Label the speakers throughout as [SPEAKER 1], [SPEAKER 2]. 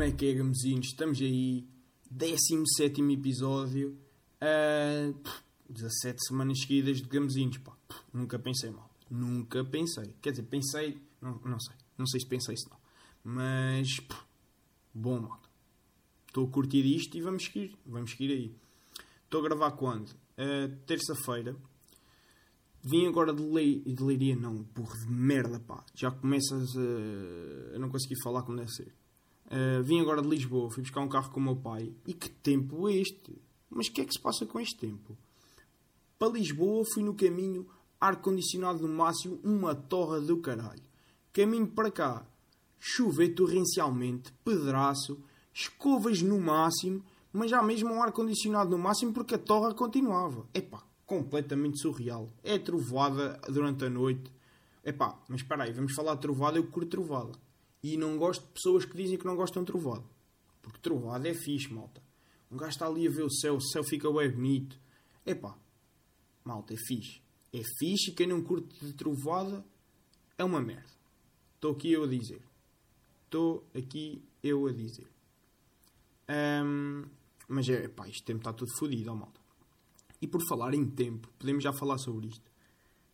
[SPEAKER 1] Como é que é, gamezinhos? Estamos aí, 17 episódio, uh, 17 semanas seguidas de gamezinhos, pá. Nunca pensei mal. Nunca pensei. Quer dizer, pensei, não, não sei. Não sei se pensei isso não. Mas, pff, bom, malta. Estou a curtir isto e vamos seguir. Vamos seguir aí. Estou a gravar quando? Uh, Terça-feira. Vim agora de, lei, de Leiria, não, burro de merda, pá. Já começas a. Eu não consegui falar como deve ser. Uh, vim agora de Lisboa, fui buscar um carro com o meu pai. E que tempo é este? Mas o que é que se passa com este tempo? Para Lisboa fui no caminho, ar-condicionado no máximo, uma torra do caralho. Caminho para cá, chover torrencialmente, pedraço, escovas no máximo, mas já mesmo um ar-condicionado no máximo porque a torra continuava. Epá, completamente surreal. É trovada durante a noite. Epá, mas espera aí, vamos falar de trovada, eu curto trovada. E não gosto de pessoas que dizem que não gostam de trovada. Porque trovada é fixe, malta. Um gajo está ali a ver o céu, o céu fica bem bonito. Epá, malta, é fixe. É fixe e quem não curte de trovada é uma merda. Estou aqui eu a dizer. Estou aqui eu a dizer. Um, mas é, pá, este tempo está tudo fodido, ó malta. E por falar em tempo, podemos já falar sobre isto.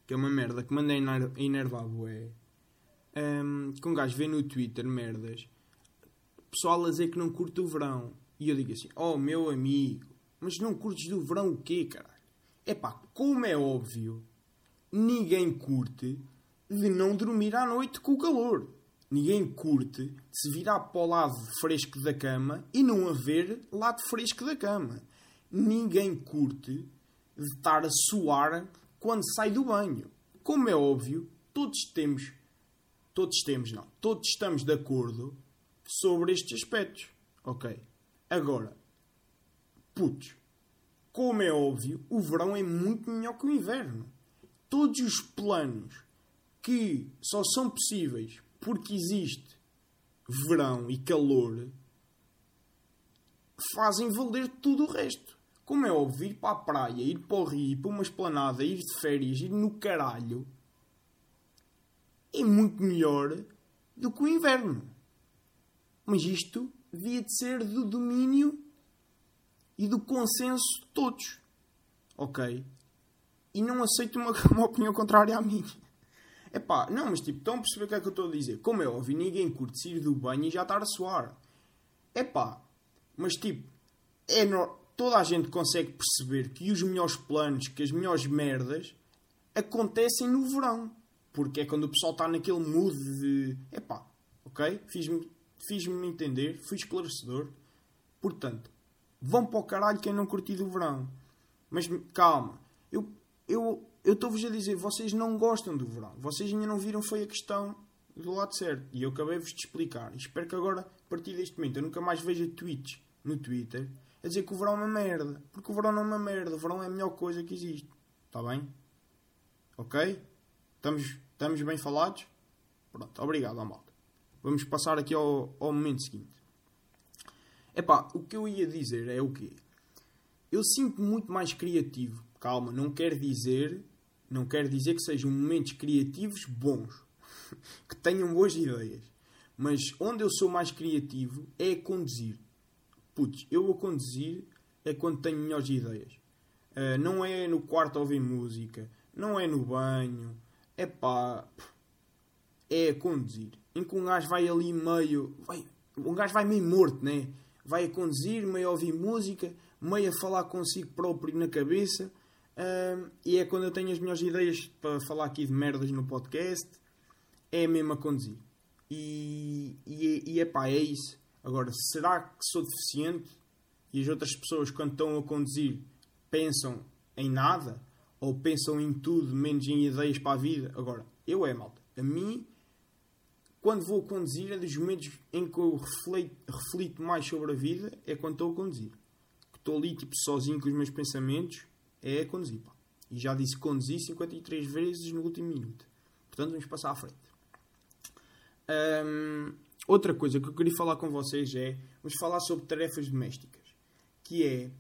[SPEAKER 1] Que é uma merda que manda a enervar. Um, que um gajo vê no Twitter merdas. Pessoal a dizer que não curte o verão. E eu digo assim, oh meu amigo, mas não curtes do verão o quê, caralho? É pá, como é óbvio, ninguém curte de não dormir à noite com o calor. Ninguém curte de se virar para o lado fresco da cama e não haver lado fresco da cama. Ninguém curte de estar a suar quando sai do banho. Como é óbvio, todos temos, todos temos, não, todos estamos de acordo sobre estes aspectos. Ok? Agora, putos, como é óbvio, o verão é muito melhor que o inverno. Todos os planos que só são possíveis porque existe verão e calor fazem valer tudo o resto. Como é óbvio, ir para a praia, ir para o rio, ir para uma esplanada, ir de férias, ir no caralho, é muito melhor do que o inverno. Mas isto devia de ser do domínio e do consenso de todos. Ok? E não aceito uma, uma opinião contrária à minha. É não, mas tipo, estão a perceber o que é que eu estou a dizer? Como é óbvio, ninguém curte sair do banho e já estar a suar. É mas tipo, é no toda a gente consegue perceber que os melhores planos, que as melhores merdas acontecem no verão. Porque é quando o pessoal está naquele mood de epá, ok? Fiz-me fiz entender, fui esclarecedor. Portanto, vão para o caralho quem não curtiu o verão. Mas calma, eu eu estou-vos a dizer, vocês não gostam do verão. Vocês ainda não viram foi a questão do lado certo. E eu acabei-vos de explicar. E espero que agora, a partir deste momento, eu nunca mais veja tweets no Twitter a dizer que o verão é uma merda. Porque o verão não é uma merda. O verão é a melhor coisa que existe. Está bem? Ok? Estamos, estamos bem falados? Pronto, obrigado, malta. Vamos passar aqui ao, ao momento seguinte. Epá, o que eu ia dizer é o quê? Eu sinto muito mais criativo. Calma, não quer dizer, não quer dizer que sejam momentos criativos bons, que tenham boas ideias. Mas onde eu sou mais criativo é a conduzir putz, eu a conduzir é quando tenho melhores ideias. Uh, não é no quarto a ouvir música, não é no banho, é pá, é a conduzir. Em que um gajo vai ali meio, vai, um gajo vai meio morto, né? Vai a conduzir, meio a ouvir música, meio a falar consigo próprio na cabeça. Uh, e é quando eu tenho as melhores ideias para falar aqui de merdas no podcast. É mesmo a conduzir. E, e, e é pá, é isso. Agora, será que sou deficiente e as outras pessoas, quando estão a conduzir, pensam em nada? Ou pensam em tudo, menos em ideias para a vida? Agora, eu é, malta. A mim, quando vou conduzir, é dos momentos em que eu reflito, reflito mais sobre a vida, é quando estou a conduzir. Que estou ali, tipo, sozinho com os meus pensamentos, é a conduzir, pá. E já disse conduzir 53 vezes no último minuto. Portanto, vamos passar à frente. Outra coisa que eu queria falar com vocês é, vamos falar sobre tarefas domésticas, que é,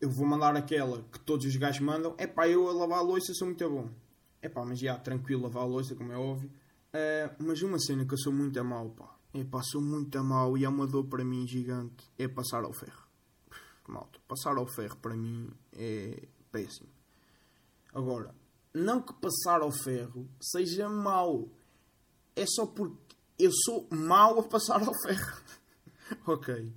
[SPEAKER 1] eu vou mandar aquela que todos os gajos mandam, é pá, eu a lavar a louça sou muito bom. É pá, mas já, tranquilo, lavar a louça, como é óbvio. Uh, mas uma cena que eu sou muito a mal, pá, É pá, sou muito a mal e é uma dor para mim gigante. É passar ao ferro. Malta, passar ao ferro para mim é péssimo. Agora, não que passar ao ferro seja mau. É só porque eu sou mau a passar ao ferro. ok.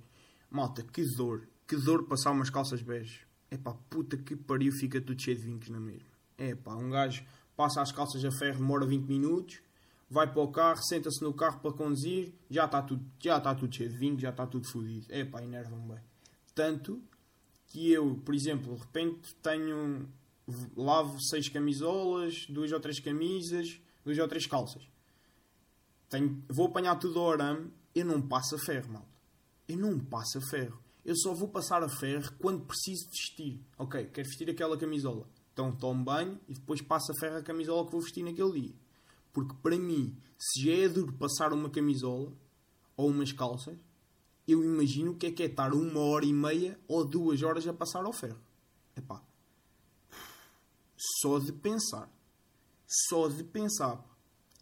[SPEAKER 1] Malta, que dor. Que dor passar umas calças bege. É pá, puta que pariu, fica tudo cheio de vinhos na mesma. É pá, um gajo passa as calças a ferro, demora 20 minutos, vai para o carro, senta-se no carro para conduzir, já está tudo, já está tudo cheio de vinho, já está tudo fodido. É pá, enerva-me bem. Tanto que eu, por exemplo, de repente tenho. lavo seis camisolas, duas ou três camisas, duas ou três calças. Tenho, vou apanhar tudo ao arame, eu não passo a ferro, mal. Eu não passo a ferro. Eu só vou passar a ferro quando preciso vestir. Ok, quero vestir aquela camisola. Então tomo banho e depois passo a ferro a camisola que vou vestir naquele dia. Porque para mim, se já é duro passar uma camisola ou umas calças, eu imagino o que é que é estar uma hora e meia ou duas horas a passar ao ferro. Epá. Só de pensar. Só de pensar.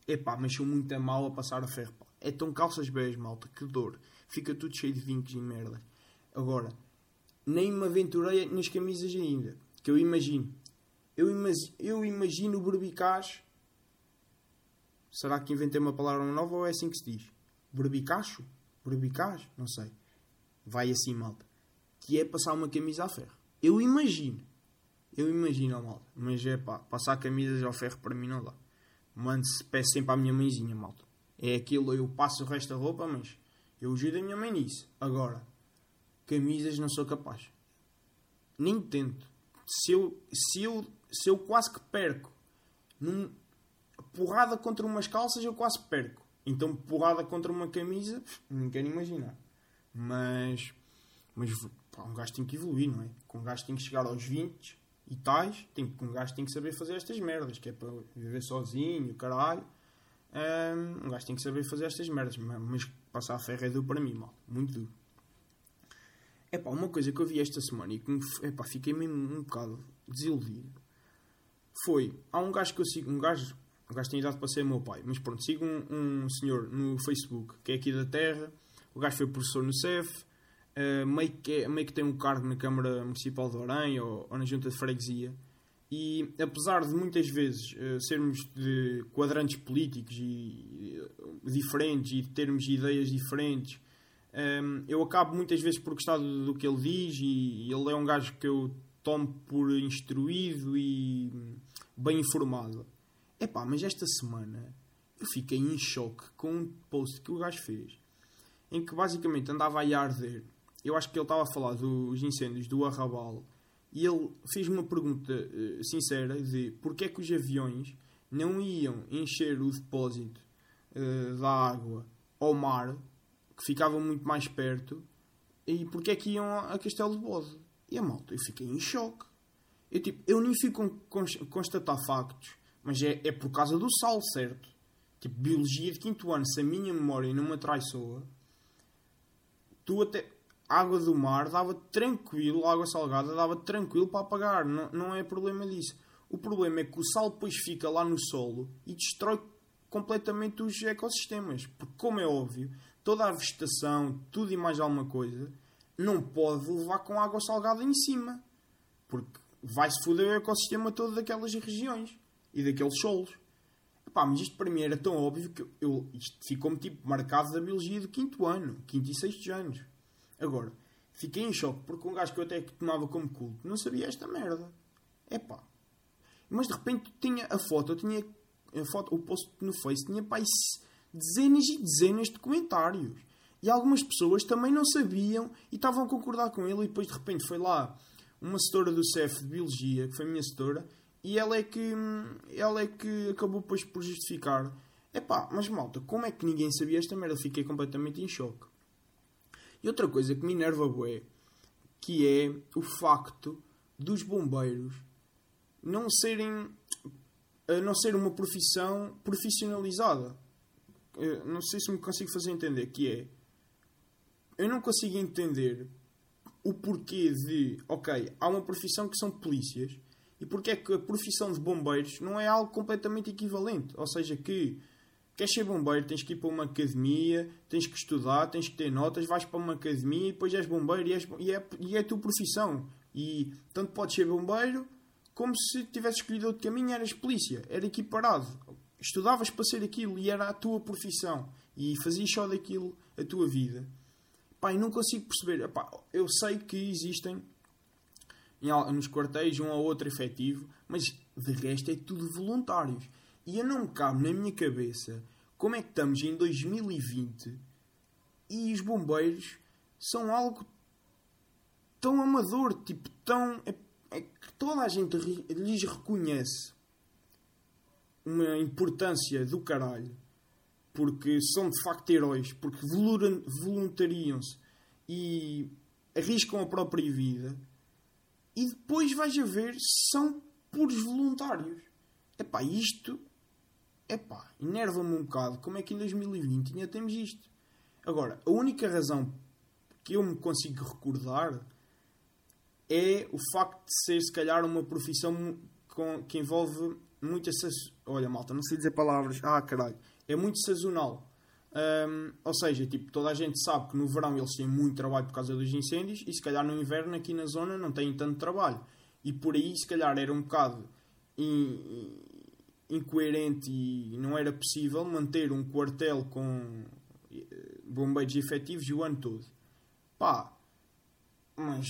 [SPEAKER 1] Epá, mas sou muito a mal a passar a ferro. Pá. É tão calças beijo, malta. Que dor. Fica tudo cheio de vincos e merda. Agora, nem me aventurei nas camisas ainda. Que eu imagino. Eu, imag eu imagino o berbicaz. Será que inventei uma palavra nova ou é assim que se diz? Berbicacho? Berbicaz? Não sei. Vai assim, malta. Que é passar uma camisa a ferro. Eu imagino. Eu imagino, malta. Mas é pá, passar camisas ao ferro para mim não dá. Mando-se, peço sempre à minha mãezinha, malta. É aquilo, eu passo o resto da roupa, mas eu ajudo a minha mãe nisso. Agora, camisas não sou capaz. Nem tento. Se eu, se eu, se eu quase que perco num porrada contra umas calças, eu quase perco. Então, porrada contra uma camisa, não quero imaginar. Mas, mas pá, um gajo tem que evoluir, não é? Um gajo tem que chegar aos 20 e tais, tem, um gajo tem que saber fazer estas merdas, que é para viver sozinho, caralho. Um gajo tem que saber fazer estas merdas, mas passar a ferro é duro para mim, mal. Muito duro. É pá, uma coisa que eu vi esta semana e que me, epá, fiquei mesmo um bocado desiludido foi. Há um gajo que eu sigo, um gajo, um gajo tem idade para ser meu pai, mas pronto, sigo um, um senhor no Facebook que é aqui da Terra. O gajo foi professor no CEF, uh, meio, que é, meio que tem um cargo na Câmara Municipal de Orem ou, ou na Junta de Freguesia. E apesar de muitas vezes uh, sermos de quadrantes políticos e, uh, diferentes e termos ideias diferentes, um, eu acabo muitas vezes por gostar do, do, que ele diz e, ele é um gajo que eu tomo por instruído e bem informado. Epá, mas esta semana eu fiquei em choque com um post que o gajo fez em que basicamente andava a arder. Eu acho que ele estava a falar dos incêndios do Arrabal e ele fez uma pergunta uh, sincera de porquê é que os aviões não iam encher o depósito uh, da água ao mar, que ficava muito mais perto, e porquê é que iam a Castelo de Bode. E a malta, eu fiquei em choque. Eu, tipo, eu nem fico com constatar factos, mas é, é por causa do sal, certo? Tipo, biologia de quinto ano, se a minha memória não me atraiçoa, tu até água do mar dava tranquilo, água salgada dava tranquilo para apagar, não, não é problema disso. O problema é que o sal depois fica lá no solo e destrói completamente os ecossistemas. Porque, como é óbvio, toda a vegetação, tudo e mais alguma coisa, não pode levar com água salgada em cima. Porque vai-se foder o ecossistema todo daquelas regiões e daqueles solos. Epá, mas isto para mim era tão óbvio que eu, isto ficou-me tipo marcado da biologia do quinto ano, quinto e sexto anos. Agora, fiquei em choque porque um gajo que eu até tomava como culto não sabia esta merda. É pá. Mas de repente tinha a foto, eu tinha a foto, o post no Face tinha pá, dezenas e dezenas de comentários. E algumas pessoas também não sabiam e estavam a concordar com ele. E depois de repente foi lá uma setora do CEF de Biologia, que foi a minha setora, e ela é que, ela é que acabou depois por justificar. É pá, mas malta, como é que ninguém sabia esta merda? Fiquei completamente em choque. E outra coisa que me enerva bué, que é o facto dos bombeiros não serem não ser uma profissão profissionalizada. Eu não sei se me consigo fazer entender que é eu não consigo entender o porquê de, ok, há uma profissão que são polícias e porque é que a profissão de bombeiros não é algo completamente equivalente. Ou seja, que Queres ser bombeiro, tens que ir para uma academia, tens que estudar, tens que ter notas, vais para uma academia e depois és bombeiro e, és, e, é, e é a tua profissão. E tanto podes ser bombeiro como se tivesse escolhido outro caminho, eras polícia, era equiparado. Estudavas para ser aquilo e era a tua profissão. E fazias só daquilo a tua vida. Pá, e não consigo perceber. Epá, eu sei que existem nos quartéis um ou outro efetivo, mas de resto é tudo voluntários. E eu não me cabe na minha cabeça como é que estamos em 2020 e os bombeiros são algo tão amador, tipo, tão. É, é que toda a gente lhes reconhece uma importância do caralho, porque são de facto heróis, porque voluntariam-se e arriscam a própria vida, e depois vais a ver, são puros voluntários. Epá, isto epá, enerva-me um bocado. Como é que em 2020 ainda temos isto? Agora, a única razão que eu me consigo recordar é o facto de ser, se calhar, uma profissão que envolve muita. Olha, malta, não sei dizer palavras. Ah, caralho. É muito sazonal. Um, ou seja, tipo, toda a gente sabe que no verão eles têm muito trabalho por causa dos incêndios e se calhar no inverno aqui na zona não têm tanto trabalho. E por aí, se calhar, era um bocado in, incoerente e não era possível manter um quartel com eh, bombeiros efetivos o ano todo. Pá, mas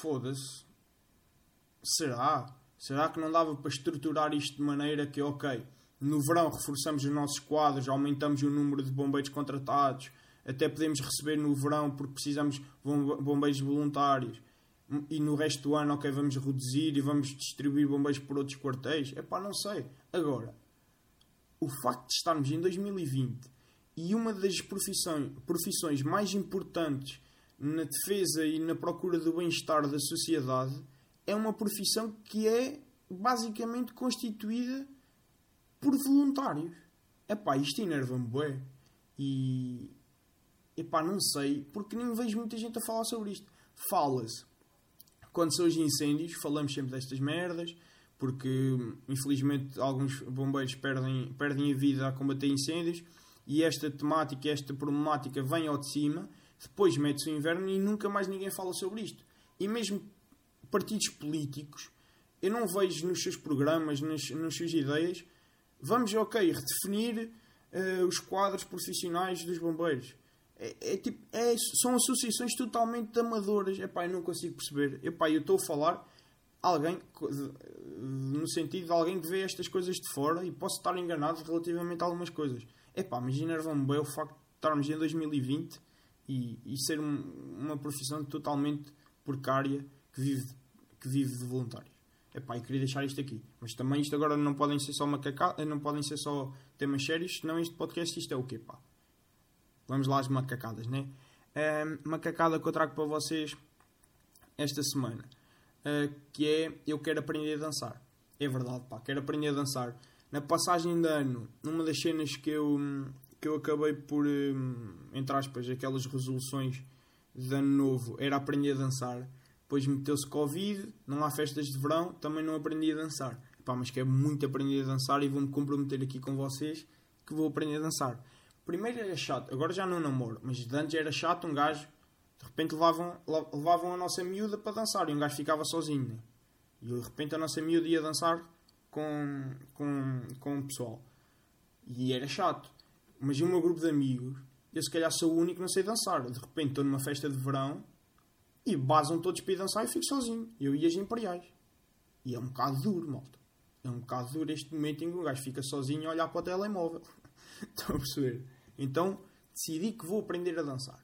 [SPEAKER 1] foda-se. Será? Será que não dava para estruturar isto de maneira que, ok, no verão reforçamos os nossos quadros, aumentamos o número de bombeiros contratados, até podemos receber no verão porque precisamos bombeiros voluntários e no resto do ano, ok, vamos reduzir e vamos distribuir bombeiros por outros quartéis? É pá, não sei. Agora, o facto de estarmos em 2020 e uma das profissões, profissões mais importantes na defesa e na procura do bem-estar da sociedade é uma profissão que é basicamente constituída por voluntários. Epá, isto enerva-me bué. E... Epá, não sei, porque nem vejo muita gente a falar sobre isto. Fala-se quando são os incêndios, falamos sempre destas merdas, porque infelizmente alguns bombeiros perdem, perdem a vida a combater incêndios e esta temática, esta problemática vem ao de cima, depois mete-se o inverno e nunca mais ninguém fala sobre isto. E mesmo partidos políticos, eu não vejo nos seus programas, nas, nas suas ideias, vamos, ok, redefinir uh, os quadros profissionais dos bombeiros. É, é, tipo, é, são associações totalmente amadoras. Epá, eu não consigo perceber. Epá, eu estou a falar alguém no sentido de alguém que vê estas coisas de fora e posso estar enganado relativamente a algumas coisas. Epá, mas enerva-me bem o facto de estarmos em 2020 e, e ser um, uma profissão totalmente precária que vive, que vive de voluntários. Epá, eu queria deixar isto aqui. Mas também isto agora não podem ser só macacá, não podem ser só temas sérios, senão este podcast isto é o quê, pá? Vamos lá às macacadas, né? Macacada que eu trago para vocês esta semana, uh, que é eu quero aprender a dançar. É verdade, pá, quero aprender a dançar. Na passagem de ano, numa das cenas que eu, que eu acabei por, um, entre aspas, aquelas resoluções de ano novo, era aprender a dançar. Depois meteu-se Covid, não há festas de verão, também não aprendi a dançar. Mas quero muito aprender a dançar e vou-me comprometer aqui com vocês que vou aprender a dançar. Primeiro era chato, agora já não namoro, mas antes era chato um gajo. De repente levavam, levavam a nossa miúda para dançar e um gajo ficava sozinho. Né? E de repente a nossa miúda ia dançar com, com, com o pessoal. E era chato. Mas o meu grupo de amigos, eu se calhar sou o único que não sei dançar. De repente estou numa festa de verão e basam todos para ir dançar e fico sozinho. Eu e as imperiais. E é um bocado duro, malta. É um bocado duro este momento em que um gajo fica sozinho a olhar para o telemóvel. Estão a perceber? Então decidi que vou aprender a dançar.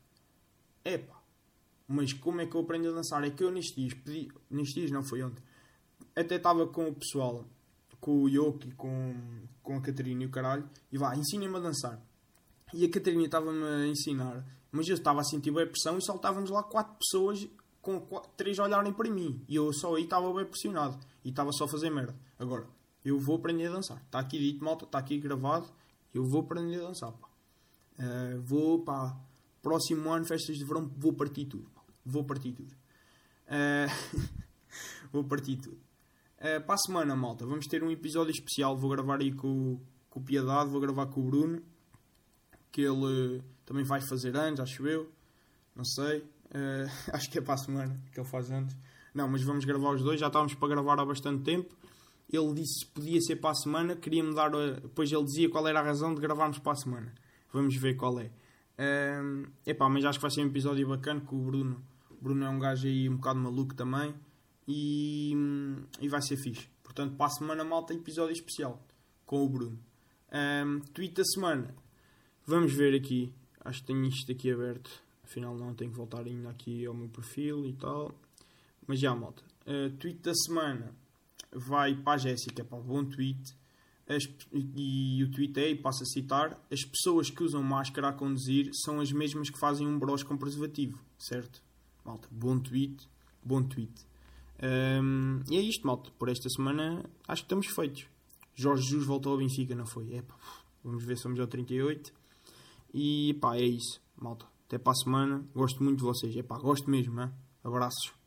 [SPEAKER 1] Epá, mas como é que eu aprendo a dançar? É que eu nestes dias, pedi, dias não foi ontem, até estava com o pessoal, com o Yoki, com, com a Catarina e o caralho, e vá, ensinem-me a dançar. E a Catarina estava-me a ensinar, mas eu estava a sentir bem pressão e só estávamos lá quatro pessoas com quatro, três a olharem para mim. E eu só aí estava bem pressionado. E estava só a fazer merda. Agora, eu vou aprender a dançar. Está aqui dito, malta, está aqui gravado. Eu vou aprender a dançar, pá. Uh, vou, pá, próximo ano, festas de verão, vou partir tudo. Pá. Vou partir tudo. Uh, vou partir tudo. Uh, para a semana, malta, vamos ter um episódio especial. Vou gravar aí com, com o Piedade, vou gravar com o Bruno. que ele também vai fazer anos, acho eu. Não sei. Uh, acho que é para a semana que ele faz anos. Não, mas vamos gravar os dois. Já estávamos para gravar há bastante tempo. Ele disse que podia ser para a semana. Queria-me dar. Depois ele dizia qual era a razão de gravarmos para a semana. Vamos ver qual é. Uh, epá, mas acho que vai ser um episódio bacana com o Bruno. O Bruno é um gajo aí um bocado maluco também. E, e vai ser fixe. Portanto, para a semana, malta, episódio especial com o Bruno. Um, tweet da semana. Vamos ver aqui. Acho que tenho isto aqui aberto. Afinal, não tenho que voltar ainda aqui ao meu perfil e tal. Mas já, malta. Uh, tweet da semana vai para a Jéssica. Para bom tweet. As, e o tweet é, e passo a citar: As pessoas que usam máscara a conduzir são as mesmas que fazem um bros com preservativo. Certo? Malta, bom tweet. Bom tweet. Um, e é isto, malta. Por esta semana acho que estamos feitos. Jorge Jesus voltou ao Benfica, não foi? Epa, vamos ver se somos ao 38. E pá, é isso, malta. Até para a semana. Gosto muito de vocês. É pá, gosto mesmo, hein? Abraços.